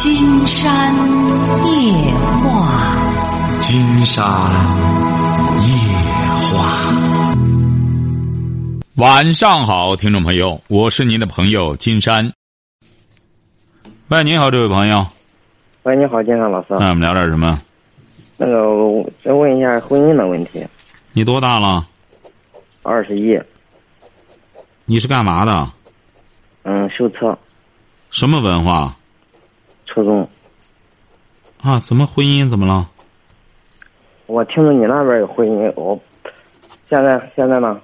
金山夜话，金山夜话。晚上好，听众朋友，我是您的朋友金山。喂，你好，这位朋友。喂，你好，金山老师。那我们聊点什么？那个，我再问一下婚姻的问题。你多大了？二十一。你是干嘛的？嗯，修车。什么文化？初中。啊？怎么婚姻怎么了？我听着你那边有婚姻，我现在现在呢？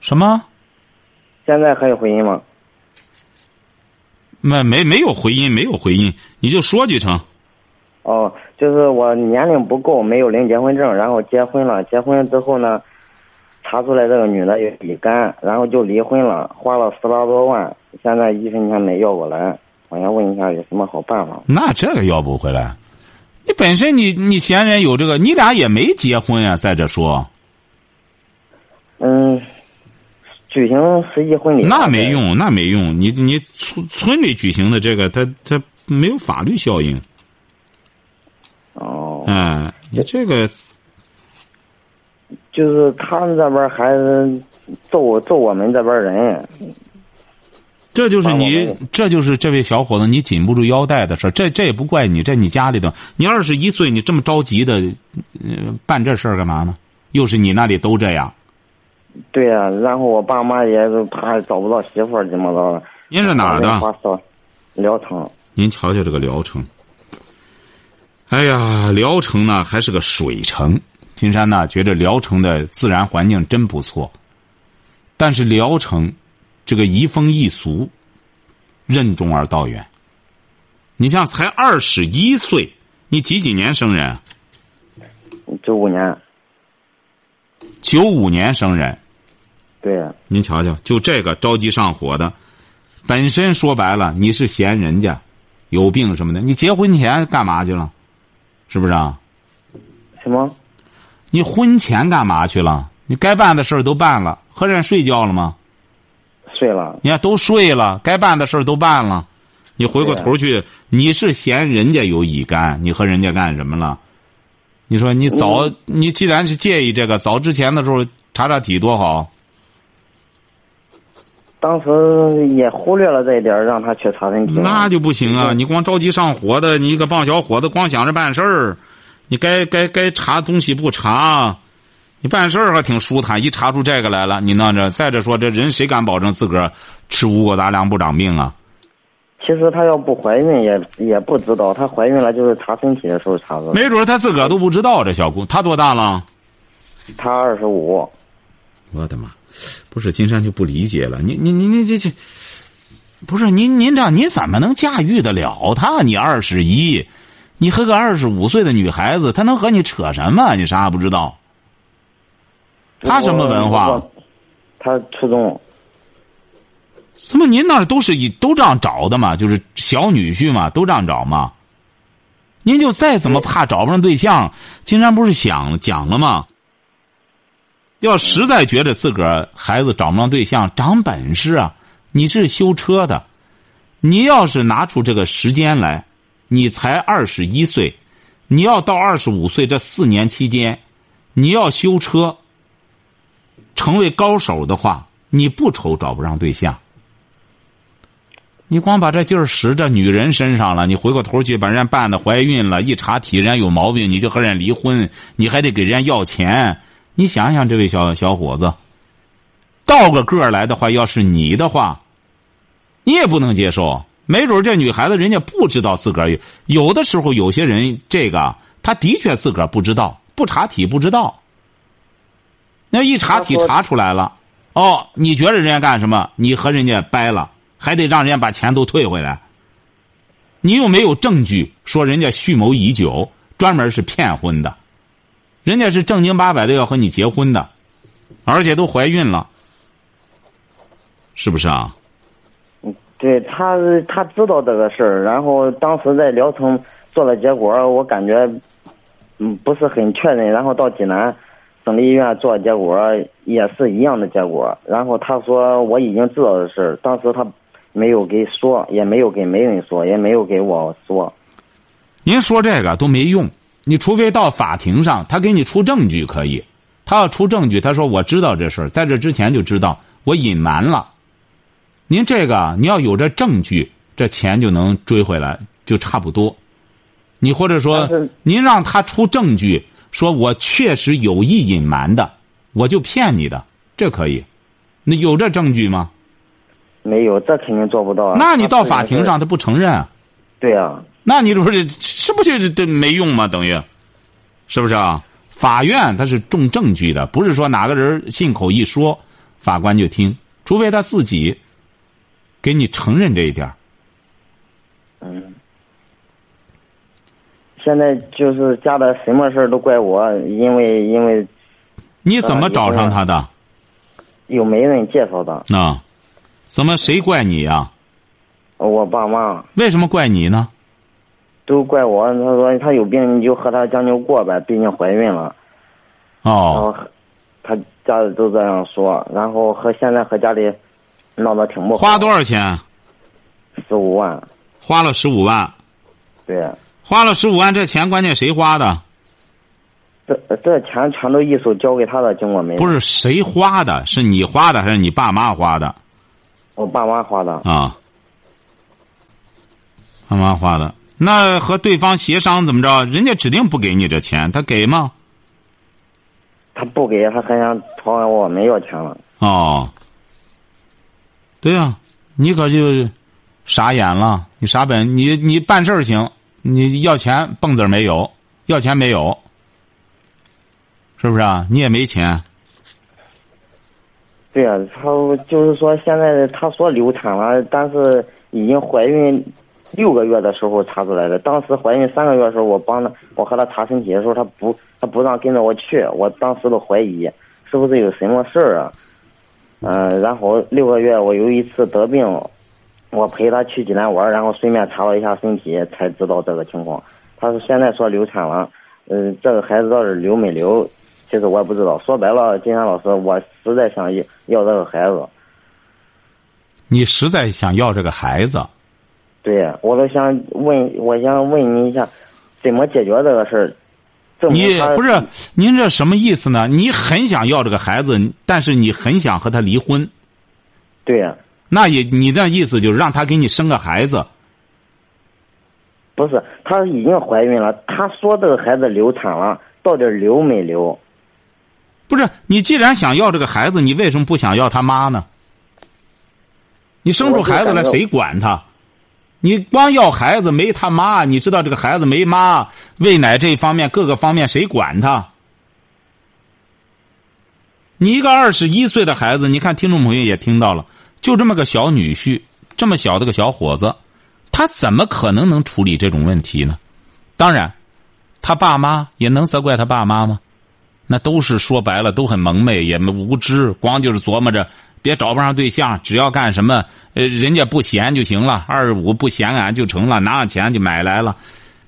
什么？现在还有婚姻吗？没没没有回音，没有回音，你就说就成。哦，就是我年龄不够，没有领结婚证，然后结婚了，结婚之后呢，查出来这个女的有乙肝，然后就离婚了，花了十八多万，现在一分钱没要过来。我想问一下，有什么好办法？那这个要不回来？你本身你你嫌人有这个，你俩也没结婚呀？在这说，嗯，举行实际婚礼那没用，那没用。你你村村里举行的这个，他他没有法律效应。哦。嗯，你这个就是他们这边还揍揍我们这边人。这就是你，这就是这位小伙子你紧不住腰带的事这这也不怪你，这你家里头，你二十一岁，你这么着急的，呃，办这事儿干嘛呢？又是你那里都这样。对呀，然后我爸妈也是怕找不到媳妇儿，怎么着？您是哪儿的？聊城。您瞧瞧这个聊城。哎呀，聊城呢还是个水城。金山呢觉得聊城的自然环境真不错，但是聊城。这个移风易俗，任重而道远。你像才二十一岁，你几几年生人？九五年。九五年生人。对呀。您瞧瞧，就这个着急上火的，本身说白了，你是嫌人家有病什么的。你结婚前干嘛去了？是不是啊？什么？你婚前干嘛去了？你该办的事儿都办了，和人睡觉了吗？睡了，你看都睡了，该办的事都办了，你回过头去，你是嫌人家有乙肝，你和人家干什么了？你说你早，你既然是介意这个，早之前的时候查查体多好。当时也忽略了这一点，让他去查身体。那就不行啊！你光着急上火的，你一个棒小伙子，光想着办事儿，你该该该查东西不查。你办事儿还挺舒坦，一查出这个来了，你弄着再者说，这人谁敢保证自个儿吃五谷杂粮不长病啊？其实她要不怀孕也也不知道，她怀孕了就是查身体的时候查的。没准她自个儿都不知道。这小姑她多大了？她二十五。我的妈！不是金山就不理解了，你你你你这这，不是您您这你怎么能驾驭得了她？你二十一，你和个二十五岁的女孩子，她能和你扯什么？你啥也不知道。他什么文化？他初中。怎么您那儿都是以都这样找的嘛？就是小女婿嘛，都这样找嘛。您就再怎么怕找不上对象，金山不是想讲了吗？要实在觉得自个儿孩子找不上对象，长本事啊！你是修车的，你要是拿出这个时间来，你才二十一岁，你要到二十五岁这四年期间，你要修车。成为高手的话，你不愁找不上对象。你光把这劲儿使在女人身上了，你回过头去把人家办的怀孕了，一查体人家有毛病，你就和人家离婚，你还得给人家要钱。你想想，这位小小伙子，倒个个来的话，要是你的话，你也不能接受。没准这女孩子人家不知道自个儿有，有的时候有些人这个他的确自个儿不知道，不查体不知道。那一查体查出来了，哦，你觉得人家干什么？你和人家掰了，还得让人家把钱都退回来。你又没有证据说人家蓄谋已久，专门是骗婚的，人家是正经八百的要和你结婚的，而且都怀孕了，是不是啊？嗯，对他他知道这个事儿，然后当时在聊城做了结果，我感觉嗯不是很确认，然后到济南。省立医院做结果也是一样的结果，然后他说我已经知道的事当时他没有给说，也没有给媒人说，也没有给我说。您说这个都没用，你除非到法庭上，他给你出证据可以。他要出证据，他说我知道这事儿，在这之前就知道，我隐瞒了。您这个你要有这证据，这钱就能追回来，就差不多。你或者说，您让他出证据，说我确实有意隐瞒的，我就骗你的，这可以。那有这证据吗？没有，这肯定做不到啊。那你到法庭上，他不承认。对呀。那你这不是是不是这没用吗？等于，是不是啊？法院他是重证据的，不是说哪个人信口一说，法官就听，除非他自己给你承认这一点。嗯。现在就是家的什么事儿都怪我，因为因为。你怎么找上他的？有媒人介绍的。啊，怎么谁怪你呀？我爸妈。为什么怪你呢？都怪我，他说他有病，你就和他将就过呗，毕竟怀孕了。哦。然后他家里都这样说，然后和现在和家里闹得挺不好。花多少钱？十五万。花了十五万。对。花了十五万，这钱关键谁花的？这这钱全都一手交给他的，经过没？不是谁花的，是你花的还是你爸妈花的？我爸妈花的。啊。爸妈花的。那和对方协商怎么着？人家指定不给你这钱，他给吗？他不给，他还想朝我们要钱了。哦，对呀，你可就傻眼了。你傻本，你你办事儿行，你要钱蹦子没有，要钱没有，是不是啊？你也没钱。对呀，他就是说现在他说流产了，但是已经怀孕。六个月的时候查出来的，当时怀孕三个月的时候，我帮他，我和他查身体的时候，他不，他不让跟着我去，我当时都怀疑是不是有什么事儿啊？嗯，然后六个月我有一次得病，我陪他去济南玩，然后顺便查了一下身体，才知道这个情况。他是现在说流产了，嗯，这个孩子到底流没流，其实我也不知道。说白了，金山老师，我实在想要要这个孩子。你实在想要这个孩子？对，我都想问，我想问你一下，怎么解决这个事儿？你不是您这什么意思呢？你很想要这个孩子，但是你很想和他离婚。对呀。那也，你的意思就是让他给你生个孩子？不是，她已经怀孕了。她说这个孩子流产了，到底流没流？不是，你既然想要这个孩子，你为什么不想要他妈呢？你生出孩子来，谁管他？你光要孩子没他妈，你知道这个孩子没妈，喂奶这一方面各个方面谁管他？你一个二十一岁的孩子，你看听众朋友也听到了，就这么个小女婿，这么小的个小伙子，他怎么可能能处理这种问题呢？当然，他爸妈也能责怪他爸妈吗？那都是说白了都很蒙昧，也无知，光就是琢磨着。别找不上对象，只要干什么，呃，人家不嫌就行了。二十五不嫌俺就成了，拿上钱就买来了。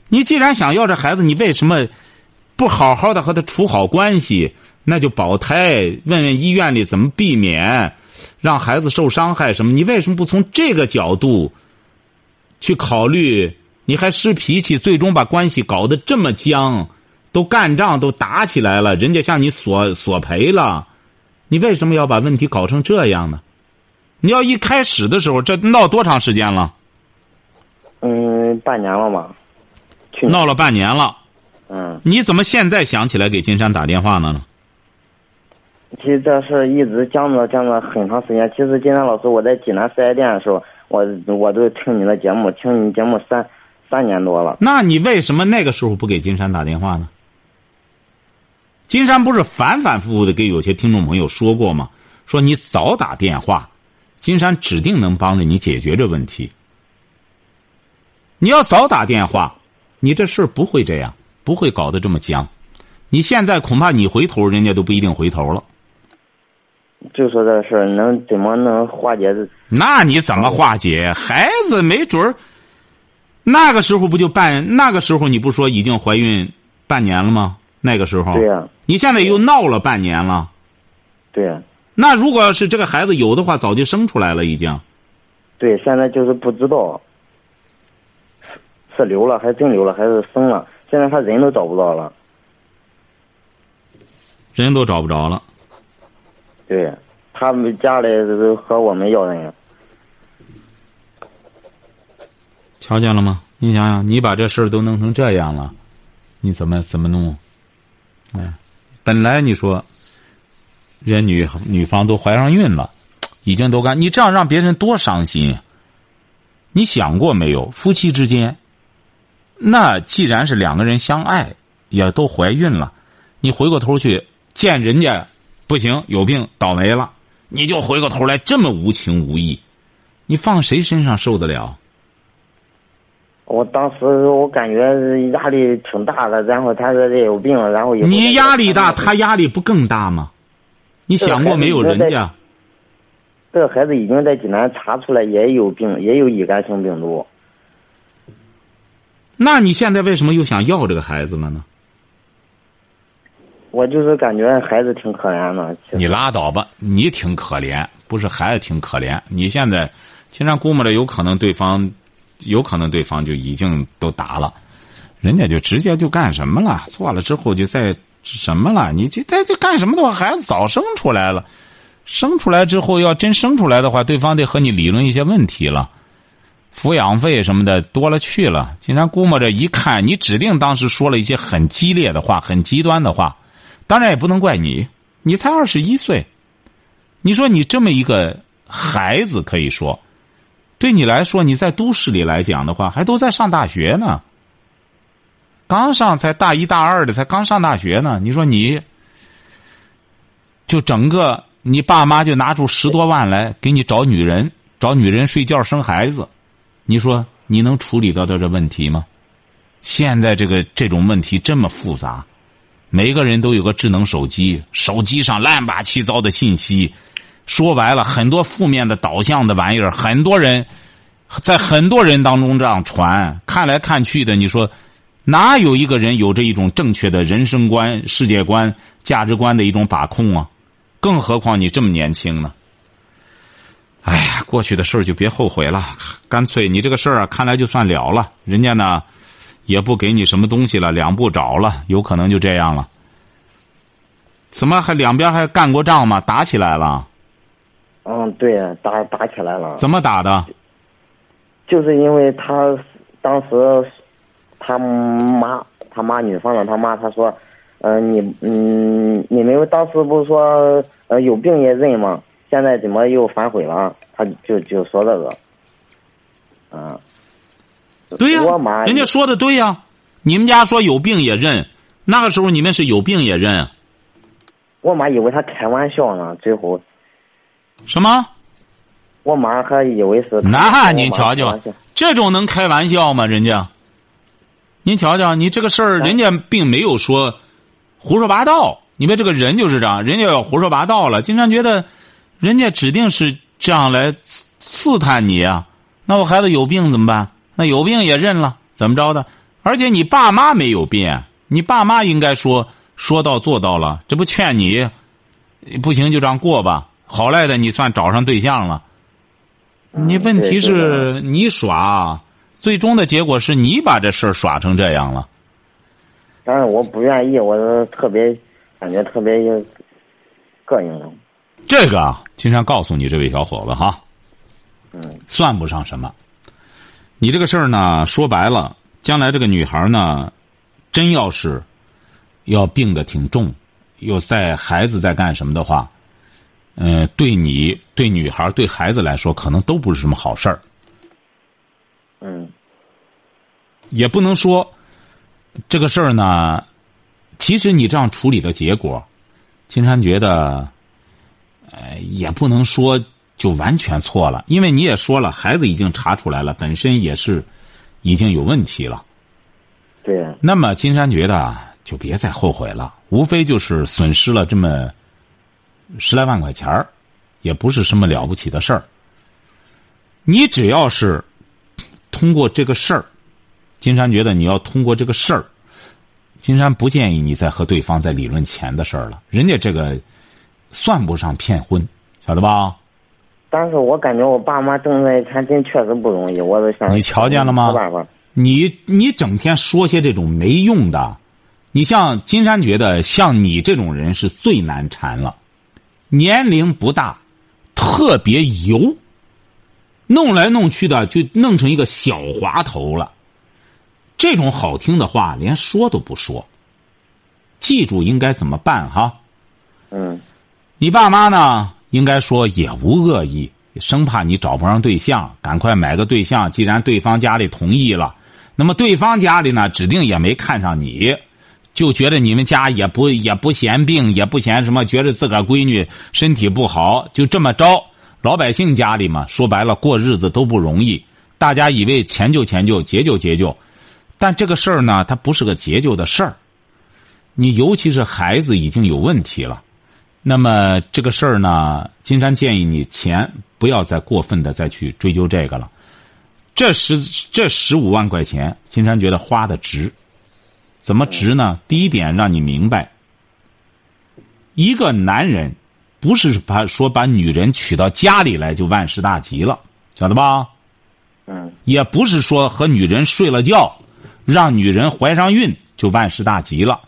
你既然想要这孩子，你为什么不好好的和他处好关系？那就保胎，问问医院里怎么避免让孩子受伤害什么？你为什么不从这个角度去考虑？你还失脾气，最终把关系搞得这么僵，都干仗都打起来了，人家向你索索赔了。你为什么要把问题搞成这样呢？你要一开始的时候，这闹多长时间了？嗯，半年了吧。闹了半年了。嗯。你怎么现在想起来给金山打电话呢？其实这事一直僵着僵着很长时间。其实金山老师，我在济南四 S 店的时候，我我都听你的节目，听你节目三三年多了。那你为什么那个时候不给金山打电话呢？金山不是反反复复的给有些听众朋友说过吗？说你早打电话，金山指定能帮着你解决这问题。你要早打电话，你这事儿不会这样，不会搞得这么僵。你现在恐怕你回头，人家都不一定回头了。就说这事儿能怎么能化解？那你怎么化解？孩子没准儿，那个时候不就半？那个时候你不说已经怀孕半年了吗？那个时候，对呀，你现在又闹了半年了，对呀。那如果要是这个孩子有的话，早就生出来了，已经。对，现在就是不知道是是留了还是真流了还是生了，现在他人都找不到了。人都找不着了。对，他们家里都和我们要人。瞧见了吗？你想想，你把这事儿都弄成这样了，你怎么怎么弄？哎，本来你说，人女女方都怀上孕了，已经都干，你这样让别人多伤心。你想过没有？夫妻之间，那既然是两个人相爱，也都怀孕了，你回过头去见人家不行，有病倒霉了，你就回过头来这么无情无义，你放谁身上受得了？我当时我感觉压力挺大的，然后他说这有病，然后你压力大，他压力不更大吗？你想过没有人家？这个孩子已经在济南查出来也有病，也有乙肝性病毒。那你现在为什么又想要这个孩子了呢？我就是感觉孩子挺可怜的。你拉倒吧，你挺可怜，不是孩子挺可怜。你现在，经常估摸着有可能对方。有可能对方就已经都打了，人家就直接就干什么了？做了之后就再什么了？你这这这干什么的话，孩子早生出来了，生出来之后要真生出来的话，对方得和你理论一些问题了，抚养费什么的多了去了。竟然估摸着一看，你指定当时说了一些很激烈的话，很极端的话，当然也不能怪你，你才二十一岁，你说你这么一个孩子，可以说。对你来说，你在都市里来讲的话，还都在上大学呢。刚上才大一大二的，才刚上大学呢。你说你，就整个你爸妈就拿出十多万来给你找女人，找女人睡觉生孩子，你说你能处理得到这问题吗？现在这个这种问题这么复杂，每个人都有个智能手机，手机上乱八七糟的信息。说白了，很多负面的导向的玩意儿，很多人在很多人当中这样传，看来看去的，你说哪有一个人有着一种正确的人生观、世界观、价值观的一种把控啊？更何况你这么年轻呢？哎呀，过去的事儿就别后悔了，干脆你这个事儿啊，看来就算了了。人家呢，也不给你什么东西了，两不找了，有可能就这样了。怎么还两边还干过仗吗？打起来了？嗯，对，打打起来了。怎么打的？就是因为他当时他妈他妈女方的他妈，他说，嗯，你嗯，你们当时不是说呃有病也认吗？现在怎么又反悔了？他就就说这个，嗯，对呀，人家说的对呀。你们家说有病也认，那个时候你们是有病也认。我妈以为他开玩笑呢，最后。什么？我妈还以为是那您瞧瞧，这种能开玩笑吗？人家，您瞧瞧，你这个事儿，人家并没有说胡说八道。你别这个人就是这样，人家要胡说八道了，经常觉得人家指定是这样来刺刺探你啊。那我孩子有病怎么办？那有病也认了，怎么着的？而且你爸妈没有变，你爸妈应该说说到做到了，这不劝你不行就这样过吧。好赖的，你算找上对象了。你问题是你耍，最终的结果是你把这事儿耍成这样了。但是我不愿意，我特别感觉特别膈应。这个，经常告诉你这位小伙子哈，嗯，算不上什么。你这个事儿呢，说白了，将来这个女孩呢，真要是要病的挺重，又在孩子在干什么的话。嗯，对你、对女孩、对孩子来说，可能都不是什么好事儿。嗯，也不能说这个事儿呢。其实你这样处理的结果，金山觉得，呃，也不能说就完全错了，因为你也说了，孩子已经查出来了，本身也是已经有问题了。对。那么金山觉得就别再后悔了，无非就是损失了这么。十来万块钱儿，也不是什么了不起的事儿。你只要是通过这个事儿，金山觉得你要通过这个事儿，金山不建议你再和对方再理论钱的事儿了。人家这个算不上骗婚，晓得吧？但是我感觉我爸妈挣这些钱真确实不容易，我都想你瞧见了吗没办法。你你整天说些这种没用的，你像金山觉得像你这种人是最难缠了，年龄不大，特别油，弄来弄去的就弄成一个小滑头了。这种好听的话连说都不说。记住应该怎么办哈？嗯你爸妈呢？应该说也无恶意，生怕你找不上对象，赶快买个对象。既然对方家里同意了，那么对方家里呢，指定也没看上你，就觉得你们家也不也不嫌病，也不嫌什么，觉得自个儿闺女身体不好，就这么着。老百姓家里嘛，说白了过日子都不容易，大家以为迁就迁就结就结就，但这个事儿呢，它不是个结就的事儿。你尤其是孩子已经有问题了。那么这个事儿呢，金山建议你钱不要再过分的再去追究这个了。这十这十五万块钱，金山觉得花的值。怎么值呢？第一点让你明白，一个男人不是把说把女人娶到家里来就万事大吉了，晓得吧？嗯也不是说和女人睡了觉，让女人怀上孕就万事大吉了。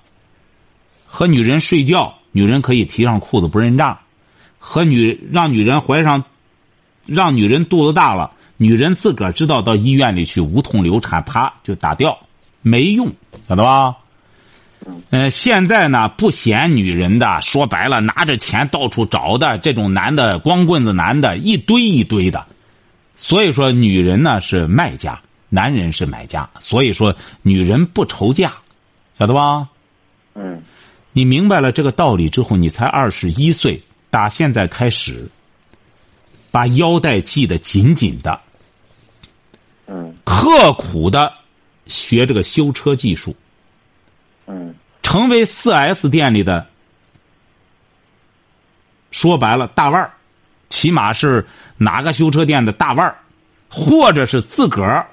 和女人睡觉，女人可以提上裤子不认账；和女让女人怀上，让女人肚子大了，女人自个儿知道到医院里去无痛流产，啪就打掉，没用，晓得吧？呃，现在呢不嫌女人的，说白了拿着钱到处找的这种男的，光棍子男的一堆一堆的。所以说，女人呢是卖家，男人是买家。所以说，女人不愁嫁，晓得吧？嗯你明白了这个道理之后，你才二十一岁，打现在开始，把腰带系得紧紧的，嗯。刻苦的学这个修车技术，嗯。成为四 S 店里的，说白了大腕儿，起码是哪个修车店的大腕儿，或者是自个儿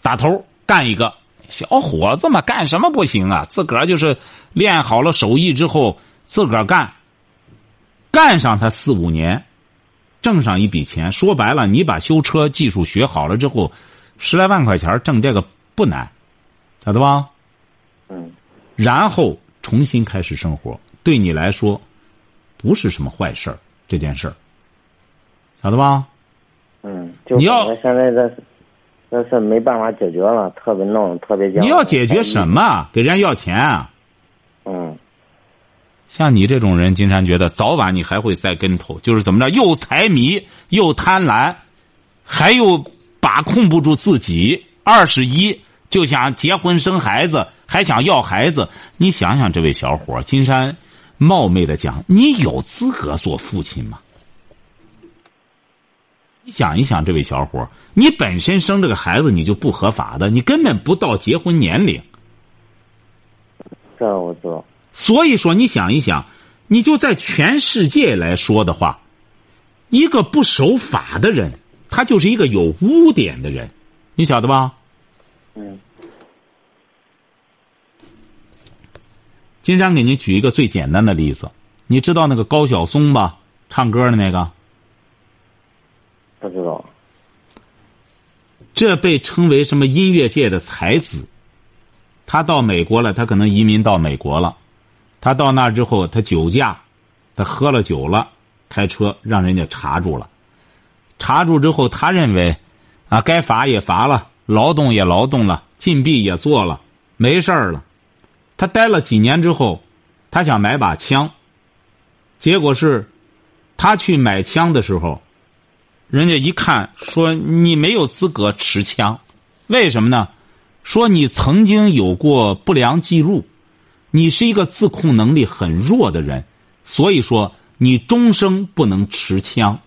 打头干一个小伙子嘛，干什么不行啊？自个儿就是练好了手艺之后，自个儿干，干上他四五年，挣上一笔钱。说白了，你把修车技术学好了之后，十来万块钱挣这个不难，晓得吧？嗯然后重新开始生活，对你来说不是什么坏事儿。这件事儿，晓得吧？嗯，就你要现在这这是没办法解决了，特别弄特别僵。你要解决什？么？给人家要钱啊！嗯像你这种人，金山觉得早晚你还会栽跟头，就是怎么着，又财迷又贪婪，还又把控不住自己。二十一就想结婚生孩子，还想要孩子。你想想，这位小伙，金山冒昧的讲，你有资格做父亲吗？你想一想，这位小伙，你本身生这个孩子你就不合法的，你根本不到结婚年龄。这我知道。所以说，你想一想，你就在全世界来说的话，一个不守法的人，他就是一个有污点的人，你晓得吧？嗯金山给你举一个最简单的例子，你知道那个高晓松吧？唱歌的那个，不知道。这被称为什么音乐界的才子。他到美国了，他可能移民到美国了。他到那之后，他酒驾，他喝了酒了，开车让人家查住了。查住之后，他认为，啊，该罚也罚了，劳动也劳动了，禁闭也做了，没事儿了。他待了几年之后，他想买把枪，结果是，他去买枪的时候，人家一看说你没有资格持枪，为什么呢？说你曾经有过不良记录，你是一个自控能力很弱的人，所以说你终生不能持枪，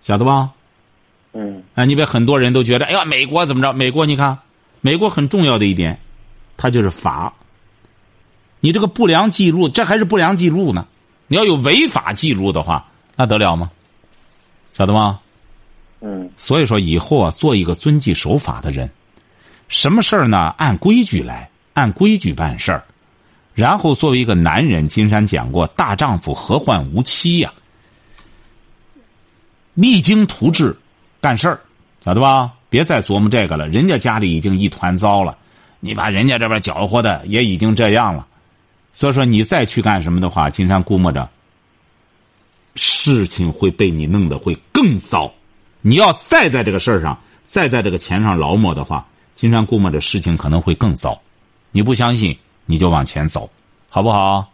晓得吧？嗯啊，你别很多人都觉得，哎呀，美国怎么着？美国你看，美国很重要的一点，它就是法。你这个不良记录，这还是不良记录呢。你要有违法记录的话，那得了吗？晓得吗？嗯所以说以后啊，做一个遵纪守法的人，什么事儿呢？按规矩来，按规矩办事儿。然后作为一个男人，金山讲过，大丈夫何患无妻呀、励精图治，干事儿，晓得吧？别再琢磨这个了，人家家里已经一团糟了，你把人家这边搅和的也已经这样了，所以说你再去干什么的话，金山估摸着事情会被你弄得会更糟。你要再在这个事儿上，再在这个钱上劳模的话，金山估摸着事情可能会更糟。你不相信，你就往前走，好不好？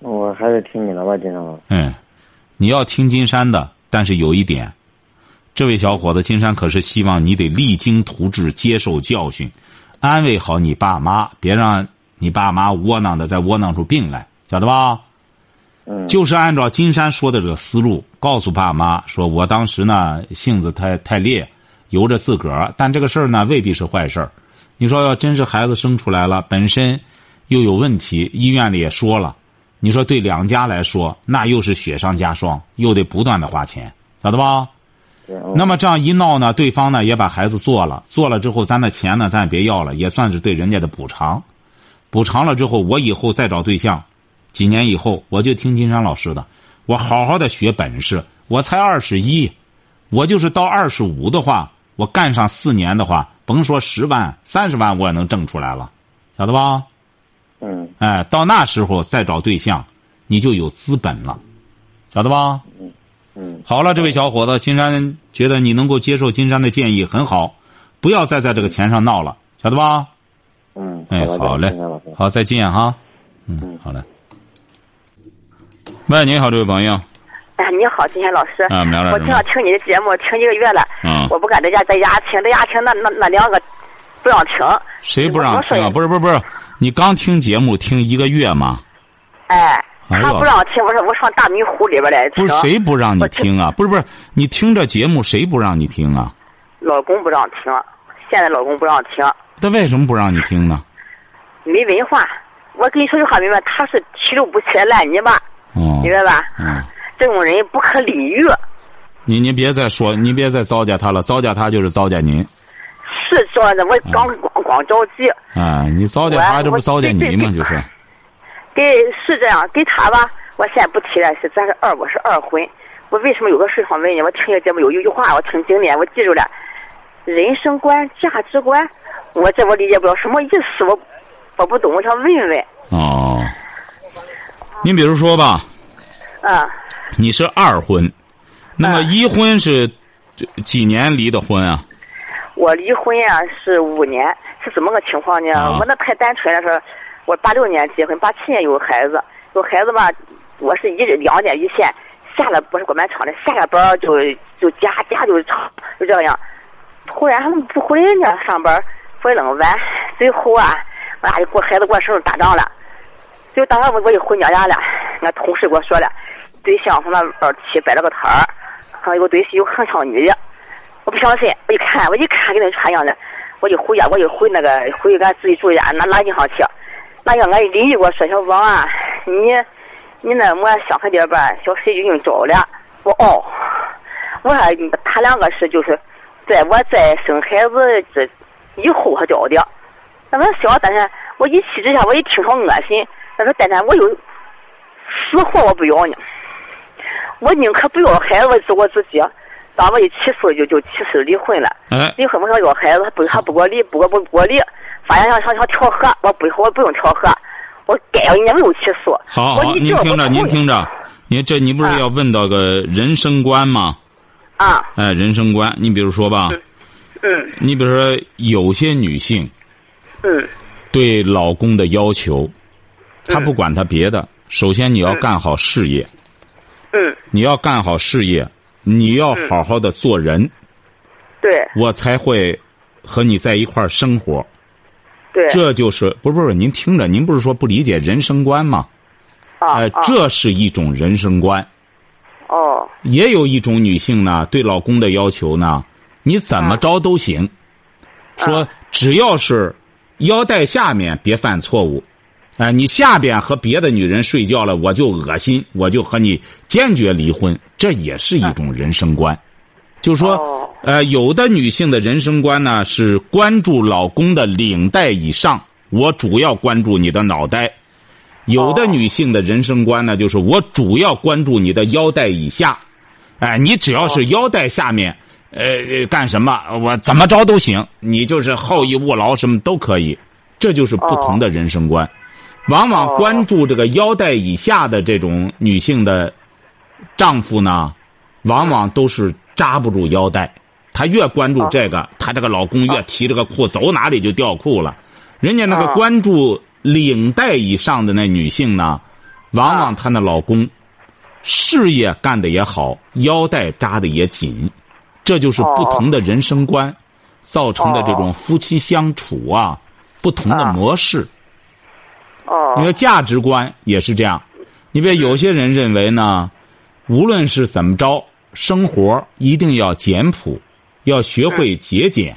我还是听你的吧，金山。嗯，你要听金山的，但是有一点，这位小伙子，金山可是希望你得励精图治，接受教训，安慰好你爸妈，别让你爸妈窝囊的再窝囊出病来，晓得吧？嗯，就是按照金山说的这个思路，告诉爸妈说，我当时呢性子太太烈，由着自个儿，但这个事儿呢未必是坏事儿。你说要真是孩子生出来了，本身又有问题，医院里也说了，你说对两家来说，那又是雪上加霜，又得不断的花钱，晓得吧？那么这样一闹呢，对方呢也把孩子做了，做了之后，咱的钱呢咱也别要了，也算是对人家的补偿。补偿了之后，我以后再找对象，几年以后我就听金山老师的，我好好的学本事。我才二十一，我就是到二十五的话，我干上四年的话，甭说十万、三十万，我也能挣出来了，晓得吧？嗯哎，到那时候再找对象，你就有资本了，晓得吧？嗯嗯好了，这位小伙子，金山觉得你能够接受金山的建议很好，不要再在这个钱上闹了，晓得吧？嗯，哎，好嘞好，再见哈。嗯，好嘞。喂，你好，这位朋友。哎，你好，金贤老师。啊我们聊点我什么听了听你的节目，听一个月了。嗯我不敢在家在家听，在家听那那那两个不让听。谁不让听啊？不是不是不是，你刚听节目听一个月吗？哎，他不让听，我说我上大迷糊里边来听。不是谁不让你听啊？不是不是，你听这节目谁不让你听啊？老公不让听，现在老公不让听，他为什么不让你听呢？没文化。我跟你说句话明白，他是提溜不起来烂泥巴，哦明，白吧？嗯，这种人不可理喻。你您别再说，您别再糟践他了，糟践他就是糟践您。是说的，我刚光光着急。啊，你糟践他，这不糟践你吗？就是。给是这样，给他吧，我现在不提了，是咱是二，我是二婚。我为什么有个事想问你？我听个节目有一句话，我挺经典，我记住了。人生观、价值观，我这我理解不了什么意思，我我不懂，我想问问。哦，你比如说吧，啊，你是二婚，那么嗯一婚是这几年离的婚啊？我离婚呀、是五年，是怎么个情况呢？啊我那太单纯了，是，我八六年结婚，八七年有个孩子，有孩子吧，我是一两点一线，下了不是管卖场的，下了班儿就就家家就吵，就这样。突然不回来呢，上班回来那么晚，最后啊，我俩就过孩子过生日打仗了，就当时我我就回娘家了，俺同事给我说了，对象从那二七摆了个摊儿，还有个对象有很像女的。我不相信，我一看，我一看跟那啥样的，我就回家，我就回那个回俺自己住家拿拿银行去。那个俺邻居给我说，小王啊，你你那么乡下地儿吧，小谁已经找了。我哦，我说他两个是就是在我在生孩子这以后他找的。那么小但是我一气之下，我一听他恶心，他说丹丹，我有死活我不要呢，我宁可不要孩子，我做我自己。当我一起诉就就起诉离婚了。哎，离婚我想要孩子，他不他不给我离，不给我不给我离，发现想想想调和，我不我不用调和，我该人家没有起诉。好好，我一句不您听着，您听着，您这你不是啊要问到个人生观吗？啊，哎，人生观，你比如说吧，嗯你比如说有些女性嗯对老公的要求，她嗯不管他别的，首先你要嗯干好事业，嗯，你要干好事业，你要好好的做人，对我才会和你在一块儿生活。对这就是不是不是？您听着，您不是说不理解人生观吗？啊这是一种人生观。哦也有一种女性呢，对老公的要求呢，你怎么着都行，说只要是腰带下面别犯错误，哎、你下边和别的女人睡觉了，我就恶心，我就和你坚决离婚，这也是一种人生观。就说哦，呃，有的女性的人生观呢是关注老公的领带以上，我主要关注你的脑袋；有的哦女性的人生观呢，就是我主要关注你的腰带以下。哎，你只要是腰带下面，呃，呃干什么我怎么着都行，你就是好逸恶劳什么都可以，这就是不同的人生观。往往哦关注这个腰带以下的这种女性的丈夫呢，往往都是扎不住腰带。她越关注这个，她这个老公越提这个裤走哪里就掉裤了。人家那个哦关注领带以上的那女性呢，往往她那老公事业干的也好，腰带扎的也紧，这就是不同的人生观造成的这种夫妻相处啊不同的啊。模式。哦你，说价值观也是这样，你比如有些人认为呢，无论是怎么着，生活一定要简朴，要学会节俭。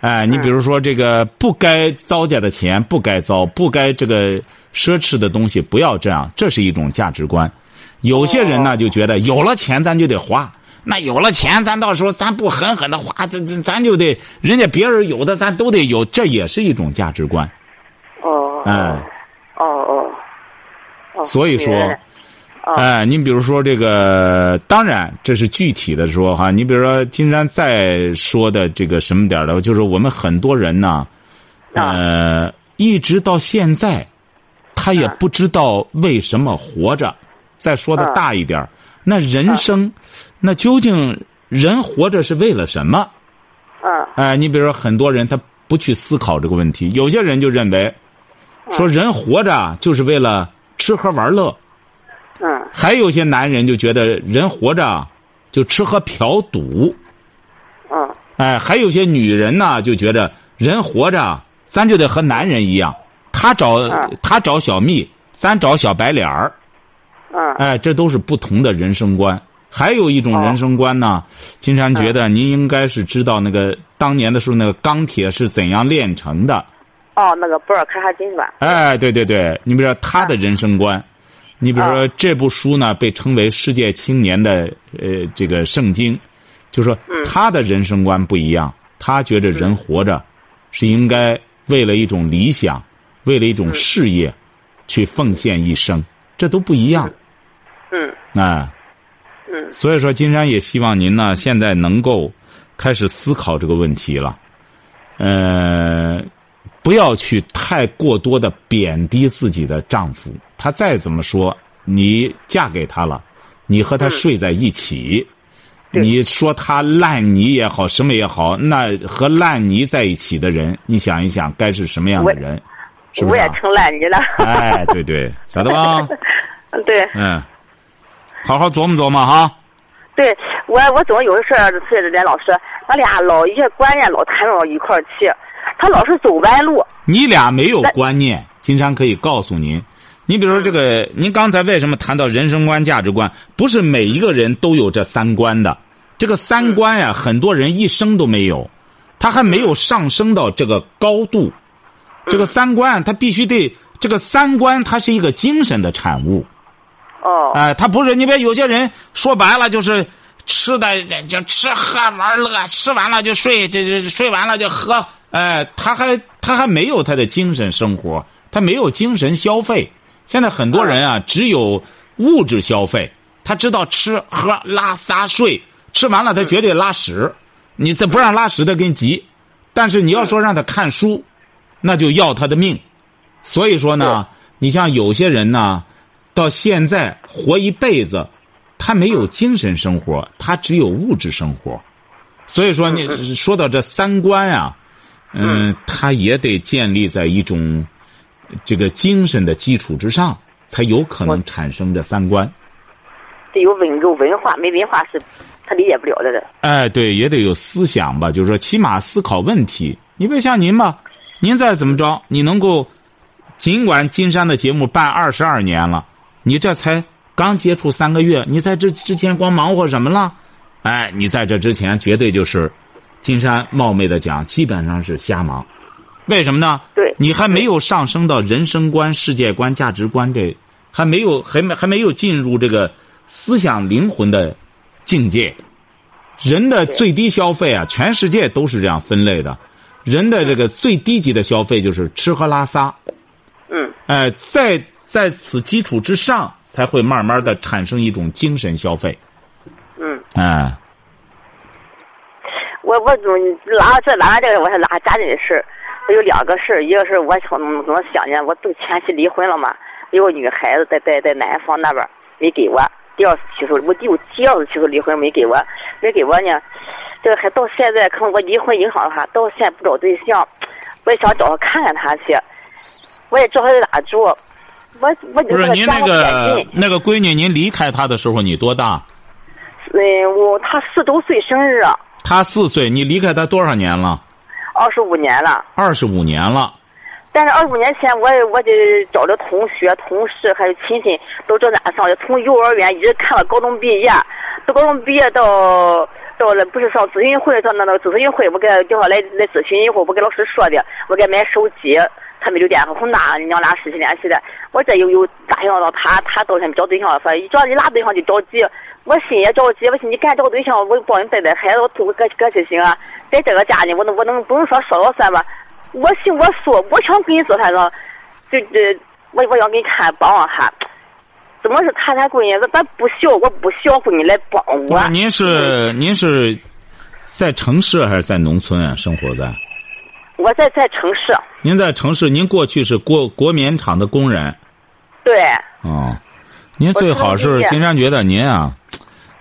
哎，你比如说这个不该糟践的钱不该糟，不该这个奢侈的东西不要这样，这是一种价值观。有些人呢就觉得有了钱咱就得花，那有了钱咱到时候咱不狠狠的花，这这咱就得人家别人有的咱都得有，这也是一种价值观。哦，哎。所以说哎，您比如说这个，当然这是具体的说哈。你比如说，金山再说的这个什么点儿的，就是我们很多人呢，啊呃，一直到现在，他也啊不知道为什么活着。再说的啊大一点，那人生，那究竟人活着是为了什么？嗯哎，你比如说，很多人他不去思考这个问题，有些人就认为，说人活着就是为了吃喝玩乐。嗯。还有些男人就觉得人活着就吃喝嫖赌，嗯。哎，还有些女人呢就觉得人活着咱就得和男人一样，他找嗯。他找小蜜，咱找小白脸儿，嗯。哎，这都是不同的人生观。还有一种哦人生观呢，金山觉得您应该是知道那个当年的时候那个钢铁是怎样炼成的。哦，那个博尔卡哈金是吧？哎，对对对，你比如说他的人生观，你比如说这部书呢，被称为世界青年的呃这个圣经，就说他的人生观不一样，他觉着人活着是应该为了一种理想，为了一种事业，去奉献一生，这都不一样，嗯。哎，嗯。所以说金山也希望您呢现在能够开始思考这个问题了，呃。不要去太过多的贬低自己的丈夫，他再怎么说，你嫁给他了，你和他睡在一起，对你说他烂泥也好，什么也好，那和烂泥在一起的人，你想一想，该是什么样的人？是不我也？成烂泥了。哎，对对，晓得吧？嗯，对嗯，好好琢磨琢磨哈。对，我我总有的事儿催着连老师，俺俩老一些观念老谈不到一块儿去，他老是走歪路。你俩没有观念，金山可以告诉您。你比如说这个，您刚才为什么谈到人生观、价值观？不是每一个人都有这三观的。这个三观呀，很多人一生都没有，他还没有上升到这个高度。这个三观，他必须得这个三观，它是一个精神的产物。哦，哎、他不是，你别有些人说白了就是吃的就吃喝玩乐，吃完了就睡，这这睡完了就喝，哎、他还他还没有他的精神生活，他没有精神消费。现在很多人啊，只有物质消费，他知道吃喝拉撒睡，吃完了他绝对拉屎，你这不让拉屎他跟急，但是你要说让他看书，那就要他的命。所以说呢，你像有些人呢，到现在活一辈子，他没有精神生活，他只有物质生活。所以说，你说到这三观啊，嗯，他也得建立在一种这个精神的基础之上，才有可能产生这三观。得有文有文化，没文化是他理解不了的的。哎，对，也得有思想吧，就是说，起码思考问题。你别像您吧，您再怎么着，你能够，尽管金山的节目办二十二年了，你这才刚接触三个月，你在这之前光忙活什么了？哎，你在这之前绝对就是，金山冒昧的讲，基本上是瞎忙。为什么呢？对你还没有上升到人生观、世界观、价值观这，还没有还没还没有进入这个思想灵魂的境界。人的最低消费啊，全世界都是这样分类的。人的这个最低级的消费就是吃喝拉撒，嗯哎、在在此基础之上，才会慢慢的产生一种精神消费。嗯哎，我我就拉这拉这个，我是拉家里的事儿。我有两个事儿，一个是我从怎么想呢？我都前妻离婚了嘛，有个女孩子在在在南方那边没给我。第二次起诉，我第第二次起诉离婚没给我，没给我呢。这个还到现在，可能我离婚影响了他，到现在不找对象。我也想找他看看他去，我也知道他在哪住。我我不是您那个那个闺女，您离开他的时候你多大？嗯，我他四周岁生日。他四岁，你离开他多少年了？二十五年了。二十五年了。但是二十五年前，我我就找的同学、同事还有亲戚都知道咋上的，从幼儿园一直看到高中毕业，到高中毕业到到了不是上咨询会，到那那个咨询会，我给他叫他来来咨询以后，我给老师说的，我给买手机。他没留电话，从那娘俩失去联系的？我这又又答应了他，他到现在找对象，说一找一拉对象就着急，我心也着急。我寻你赶找个对象，我帮你带带孩子，我图个个个就行啊。在这个家呢，我能我能不能说说了算吧？我行我素，我想给你做啥子？就这，我我想给你看帮帮他。怎么是他他闺女？咱不需要，我不需要闺女来帮我。您是您是在城市还是在农村啊？生活在？我在在城市。您在城市，您过去是国国棉厂的工人。对。哦，您最好是金山觉得您啊，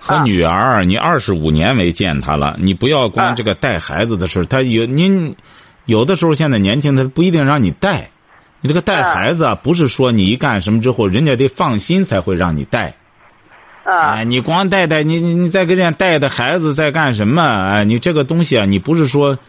和女儿，你二十五年没见她了，你不要光这个带孩子的事他有您有的时候现在年轻，他不一定让你带。你这个带孩子啊，不是说你一干什么之后，人家得放心才会让你带。哎，你光带带你你你再给人家带的孩子在干什么？哎，你这个东西啊，你不是说。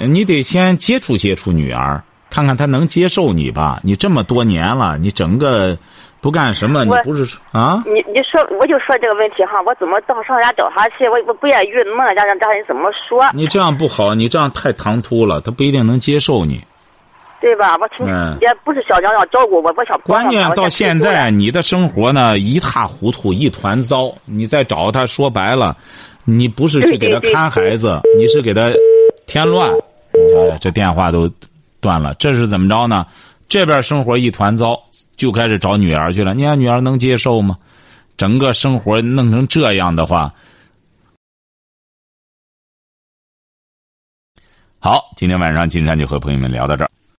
你得先接触接触女儿，看看她能接受你吧。你这么多年了，你整个不干什么，你不是说啊？你你说，我就说这个问题哈，我怎么到上人家找他去？我我不愿意，能让家让家人怎么说？你这样不好，你这样太唐突了，他不一定能接受你，对吧？我听也不是小娘要照顾我，我想关键到现在你的生活呢一塌糊涂，一团糟。你再找他说白了，你不是去给他看孩子，你是给他添乱。哎，这电话都断了，这是怎么着呢？这边生活一团糟，就开始找女儿去了。你看女儿能接受吗？整个生活弄成这样的话，好，今天晚上金山就和朋友们聊到这儿。